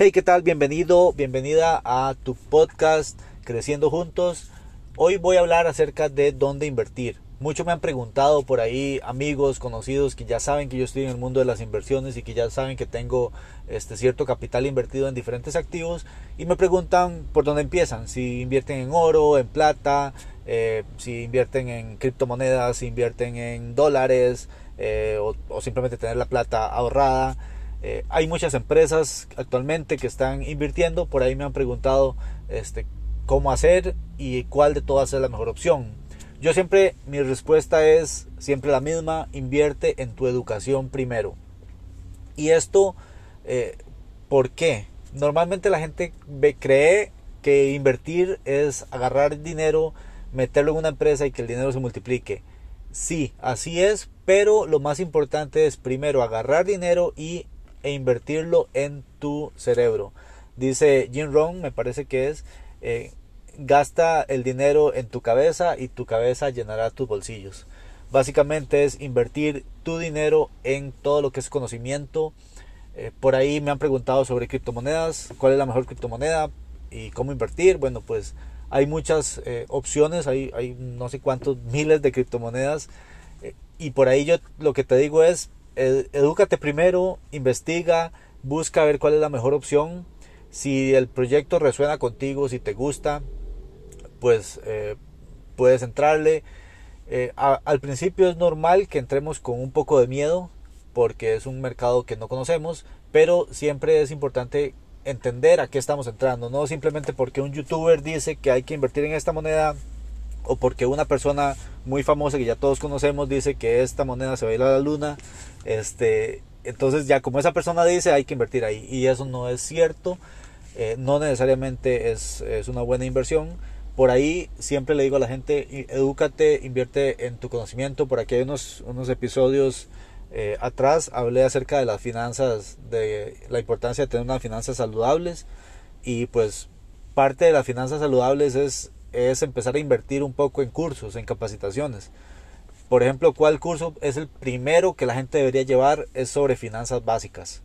Hey, ¿qué tal? Bienvenido, bienvenida a tu podcast Creciendo Juntos. Hoy voy a hablar acerca de dónde invertir. Muchos me han preguntado por ahí, amigos, conocidos, que ya saben que yo estoy en el mundo de las inversiones y que ya saben que tengo este cierto capital invertido en diferentes activos y me preguntan por dónde empiezan, si invierten en oro, en plata, eh, si invierten en criptomonedas, si invierten en dólares eh, o simplemente tener la plata ahorrada. Eh, hay muchas empresas actualmente que están invirtiendo, por ahí me han preguntado este, cómo hacer y cuál de todas es la mejor opción. Yo siempre, mi respuesta es siempre la misma, invierte en tu educación primero. Y esto, eh, ¿por qué? Normalmente la gente cree que invertir es agarrar dinero, meterlo en una empresa y que el dinero se multiplique. Sí, así es, pero lo más importante es primero agarrar dinero y e invertirlo en tu cerebro. Dice Jim Rohn, me parece que es, eh, gasta el dinero en tu cabeza y tu cabeza llenará tus bolsillos. Básicamente es invertir tu dinero en todo lo que es conocimiento. Eh, por ahí me han preguntado sobre criptomonedas, cuál es la mejor criptomoneda y cómo invertir. Bueno, pues hay muchas eh, opciones, hay, hay, no sé cuántos miles de criptomonedas. y por ahí yo lo que te digo es, edúcate primero, investiga, busca ver cuál es la mejor opción. Si el proyecto resuena contigo, si te gusta, pues eh, puedes entrarle. Eh, al principio es normal que entremos con un poco de miedo porque es un mercado que no conocemos, pero siempre es importante entender a qué estamos entrando, no simplemente porque un youtuber dice que hay que invertir en esta moneda o porque una persona muy famosa que ya todos conocemos dice que esta moneda se va a ir a la luna, este, entonces ya como esa persona dice hay que invertir ahí y eso no es cierto, eh, no necesariamente es, es, una buena inversión. Por ahí siempre le digo a la gente, edúcate, invierte en tu conocimiento. Por aquí hay unos, unos episodios eh, atrás, hablé acerca de las finanzas, de la importancia de tener unas finanzas saludables y pues parte de las finanzas saludables es es empezar a invertir un poco en cursos, en capacitaciones. Por ejemplo, ¿cuál curso es el primero que la gente debería llevar? Es sobre finanzas básicas.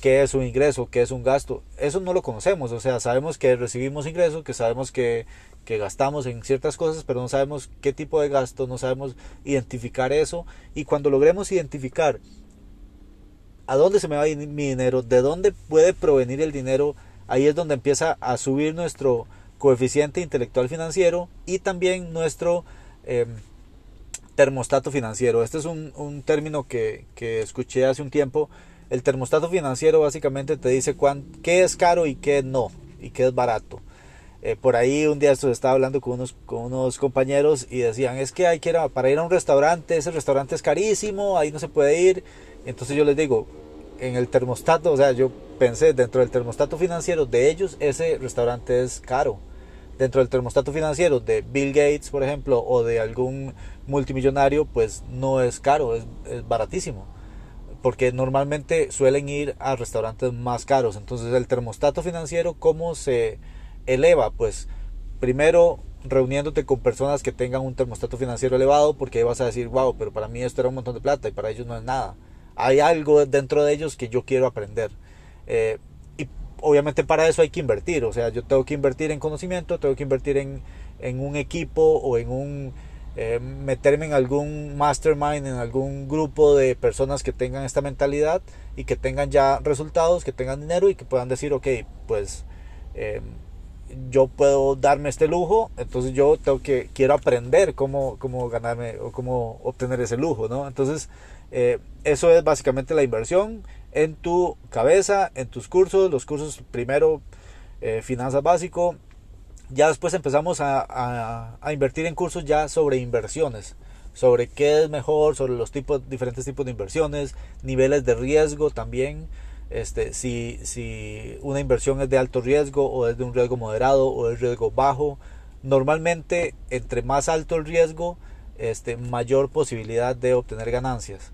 ¿Qué es un ingreso? ¿Qué es un gasto? Eso no lo conocemos. O sea, sabemos que recibimos ingresos, que sabemos que, que gastamos en ciertas cosas, pero no sabemos qué tipo de gasto, no sabemos identificar eso. Y cuando logremos identificar a dónde se me va mi dinero, de dónde puede provenir el dinero, ahí es donde empieza a subir nuestro, coeficiente intelectual financiero y también nuestro em, termostato financiero. Este es un, término que, escuché hace un tiempo. El termostato financiero básicamente te dice cuán, qué es caro y qué no, y qué es barato. Eh, por ahí un día estaba hablando con unos, con unos compañeros y decían, es que hay que ir para ir a un restaurante, ese restaurante es carísimo, ahí no se puede ir. Entonces yo les digo, en el termostato, o sea, yo pensé dentro del termostato financiero de ellos, ese restaurante es caro dentro del termostato financiero de Bill Gates, por ejemplo, o de algún multimillonario, pues no es caro, es, baratísimo. Porque normalmente suelen ir a restaurantes más caros. Entonces el termostato financiero, ¿cómo se eleva? Pues primero reuniéndote con personas que tengan un termostato financiero elevado, porque ahí vas a decir, wow, pero para mí esto era un montón de plata y para ellos no es nada. Hay algo dentro de ellos que yo quiero aprender. Eh, obviamente para eso hay que invertir, o sea, yo tengo que invertir en conocimiento, tengo que invertir en, un equipo o en un eh, meterme en algún mastermind, en algún grupo de personas que tengan esta mentalidad y que tengan ya resultados, que tengan dinero y que puedan decir, ok, pues em, yo puedo darme este lujo, entonces yo tengo que, quiero aprender cómo, cómo ganarme o cómo obtener ese lujo, ¿no? Entonces, eh, eso es básicamente la inversión en tu cabeza, en tus cursos, los cursos primero eh, finanzas básico, ya después empezamos a, invertir en cursos ya sobre inversiones, sobre qué es mejor, sobre los tipos, diferentes tipos de inversiones, niveles de riesgo también. este, si, si una inversión es de alto riesgo o es de un riesgo moderado o es riesgo bajo. Normalmente, entre más alto el riesgo, este, mayor posibilidad de obtener ganancias.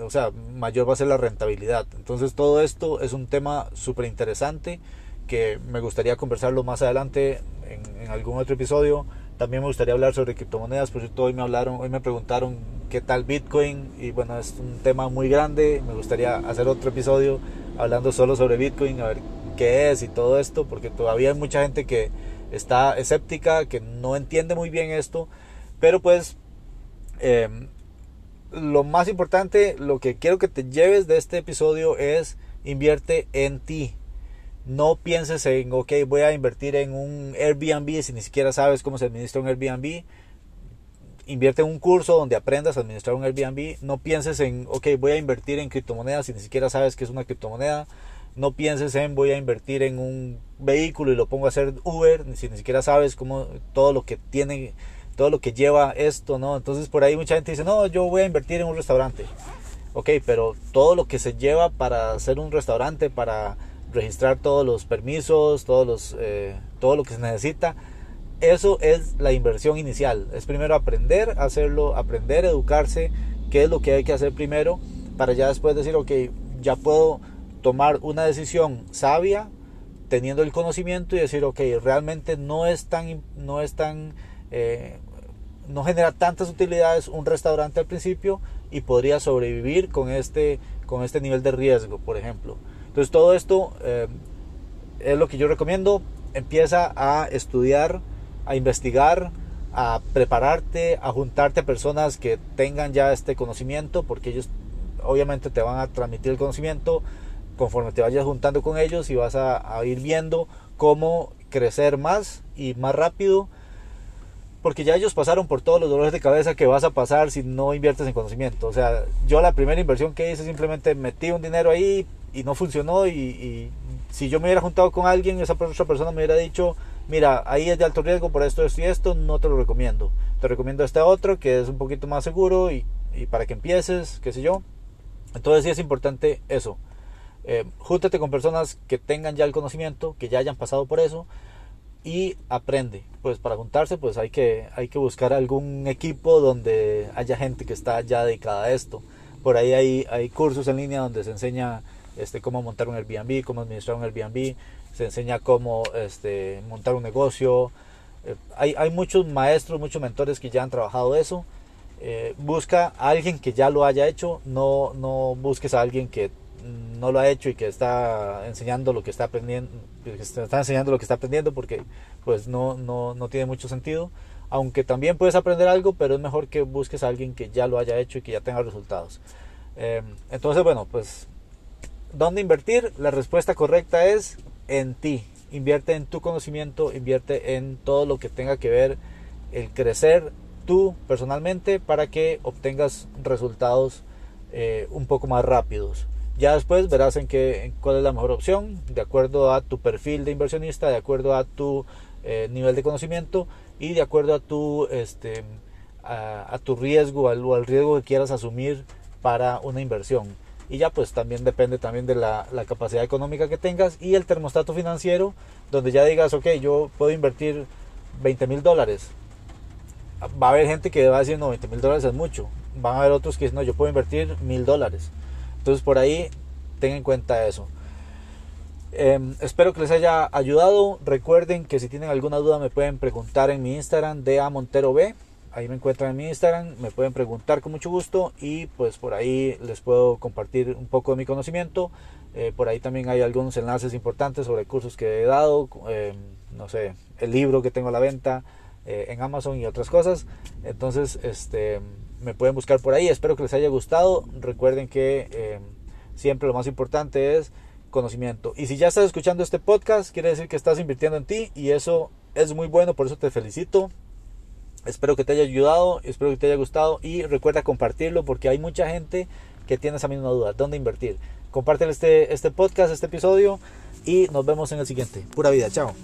O sea, mayor va a ser la rentabilidad. Entonces, todo esto es un tema súper interesante que me gustaría conversarlo más adelante en, en, algún otro episodio. También me gustaría hablar sobre criptomonedas, por cierto, hoy me hablaron, hoy me preguntaron qué tal Bitcoin y bueno, es un tema muy grande, me gustaría hacer otro episodio hablando solo sobre Bitcoin, a ver qué es y todo esto, porque todavía hay mucha gente que está escéptica, que no entiende muy bien esto, pero pues em, lo más importante, lo que quiero que te lleves de este episodio es invierte en ti. No pienses en, ok, voy a invertir en un Airbnb si ni siquiera sabes cómo se administra un Airbnb. Invierte en un curso donde aprendas a administrar un Airbnb. No pienses en, ok, voy a invertir en criptomonedas si ni siquiera sabes qué es una criptomoneda. No pienses en, voy a invertir en un vehículo y lo pongo a hacer Uber si ni siquiera sabes cómo todo lo que tiene todo lo que lleva esto, ¿no? Entonces por ahí mucha gente dice, no, yo voy a invertir en un restaurante. Ok, pero todo lo que se lleva para hacer un restaurante, para registrar todos los permisos, todos los, eh, todo lo que se necesita, eso es la inversión inicial. Es primero aprender a hacerlo, aprender educarse, qué es lo que hay que hacer primero, para ya después decir, ok, ya puedo tomar una decisión sabia, teniendo el conocimiento y decir, ok, realmente no es tan, no es tan eh, no genera tantas utilidades un restaurante al principio y podría sobrevivir con este, con este nivel de riesgo, por ejemplo. Entonces todo esto eh, es lo que yo recomiendo. Empieza a estudiar, a investigar, a prepararte, a juntarte a personas que tengan ya este conocimiento, porque ellos obviamente te van a transmitir el conocimiento conforme te vayas juntando con ellos y vas a ir viendo cómo crecer más y más rápido porque ya ellos pasaron por todos los dolores de cabeza que vas a pasar si no inviertes en conocimiento. O sea, yo la primera inversión que hice simplemente metí un dinero ahí y no funcionó y, si yo me hubiera juntado con alguien, esa otra persona me hubiera dicho, mira, ahí es de alto riesgo por esto, esto y esto, no te lo recomiendo. Te recomiendo este otro que es un poquito más seguro y, para que empieces, qué sé yo. Entonces sí es importante eso. Eh, júntate con personas que tengan ya el conocimiento, que ya hayan pasado por eso y aprende. Pues para juntarse pues hay que, hay que buscar algún equipo donde haya gente que está ya dedicada a esto. Por ahí hay, hay cursos en línea donde se enseña este, cómo montar un Airbnb, cómo administrar un Airbnb, se enseña cómo este, montar un negocio. Eh, hay, hay muchos maestros, muchos mentores que ya han trabajado eso. Eh, busca a alguien que ya lo haya hecho, no, no busques a alguien que no lo ha hecho y que está enseñando lo que está aprendiendo, está enseñando lo que está aprendiendo porque pues no, no, no tiene mucho sentido. Aunque también puedes aprender algo, pero es mejor que busques a alguien que ya lo haya hecho y que ya tenga resultados. Eh, entonces, bueno, pues, ¿dónde invertir? La respuesta correcta es en ti. Invierte en tu conocimiento, invierte en todo lo que tenga que ver el crecer tú personalmente para que obtengas resultados eh, un poco más rápidos. Ya después verás en qué, cuál es la mejor opción, de acuerdo a tu perfil de inversionista, de acuerdo a tu eh, nivel de conocimiento y de acuerdo a tu, este, a, tu riesgo, al, al riesgo que quieras asumir para una inversión. Y ya pues también depende también de la, la, capacidad económica que tengas y el termostato financiero, donde ya digas, ok, yo puedo invertir 20 mil dólares. Va a haber gente que va a decir, no, 20 mil dólares es mucho. Van a haber otros que dicen, no, yo puedo invertir mil dólares. Entonces por ahí ten en cuenta eso. Em, espero que les haya ayudado. Recuerden que si tienen alguna duda me pueden preguntar en mi Instagram de a Montero B. Ahí me encuentran en mi Instagram, me pueden preguntar con mucho gusto y pues por ahí les puedo compartir un poco de mi conocimiento. Eh, por ahí también hay algunos enlaces importantes sobre cursos que he dado, em, no sé, el libro que tengo a la venta eh, en Amazon y otras cosas. Entonces, este me pueden buscar por ahí. Espero que les haya gustado. Recuerden que eh, siempre lo más importante es conocimiento. Y si ya estás escuchando este podcast, quiere decir que estás invirtiendo en ti y eso es muy bueno, por eso te felicito. Espero que te haya ayudado, espero que te haya gustado y recuerda compartirlo porque hay mucha gente que tiene esa misma duda, dónde invertir. Compártelo este, este podcast, este episodio y nos vemos en el siguiente. Pura vida, chao.